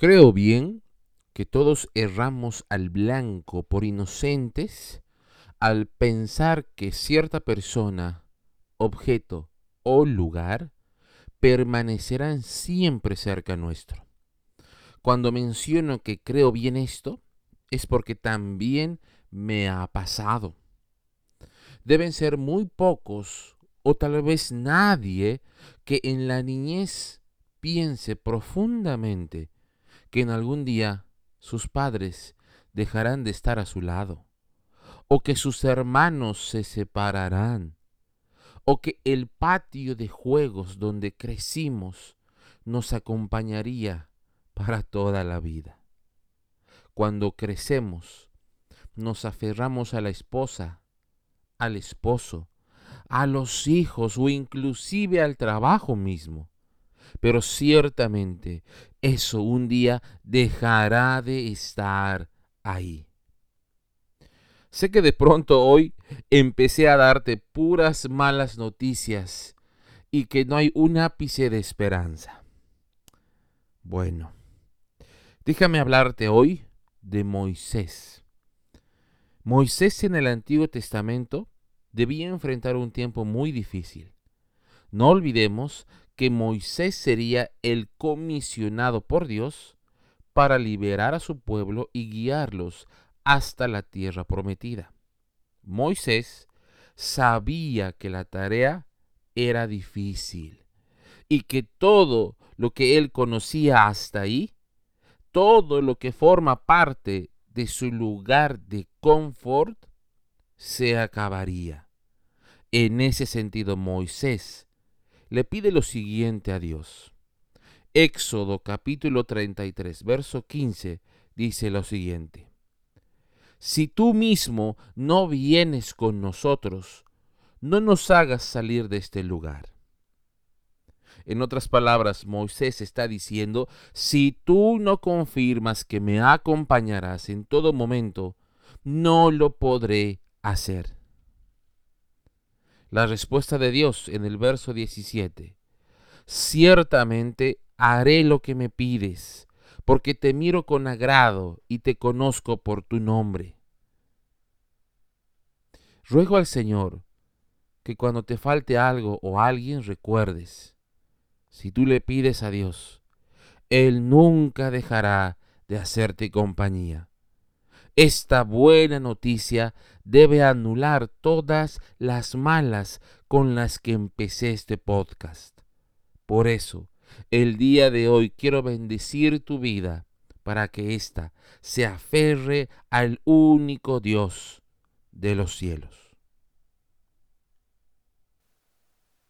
Creo bien que todos erramos al blanco por inocentes al pensar que cierta persona, objeto o lugar permanecerán siempre cerca nuestro. Cuando menciono que creo bien esto, es porque también me ha pasado. Deben ser muy pocos o tal vez nadie que en la niñez piense profundamente que en algún día sus padres dejarán de estar a su lado, o que sus hermanos se separarán, o que el patio de juegos donde crecimos nos acompañaría para toda la vida. Cuando crecemos, nos aferramos a la esposa, al esposo, a los hijos o inclusive al trabajo mismo. Pero ciertamente eso un día dejará de estar ahí. Sé que de pronto hoy empecé a darte puras malas noticias y que no hay un ápice de esperanza. Bueno, déjame hablarte hoy de Moisés. Moisés en el Antiguo Testamento debía enfrentar un tiempo muy difícil. No olvidemos que Moisés sería el comisionado por Dios para liberar a su pueblo y guiarlos hasta la tierra prometida. Moisés sabía que la tarea era difícil y que todo lo que él conocía hasta ahí, todo lo que forma parte de su lugar de confort, se acabaría. En ese sentido, Moisés le pide lo siguiente a Dios. Éxodo capítulo 33, verso 15 dice lo siguiente. Si tú mismo no vienes con nosotros, no nos hagas salir de este lugar. En otras palabras, Moisés está diciendo, si tú no confirmas que me acompañarás en todo momento, no lo podré hacer. La respuesta de Dios en el verso 17. Ciertamente haré lo que me pides, porque te miro con agrado y te conozco por tu nombre. Ruego al Señor que cuando te falte algo o alguien recuerdes, si tú le pides a Dios, Él nunca dejará de hacerte compañía. Esta buena noticia debe anular todas las malas con las que empecé este podcast. Por eso, el día de hoy quiero bendecir tu vida para que ésta se aferre al único Dios de los cielos.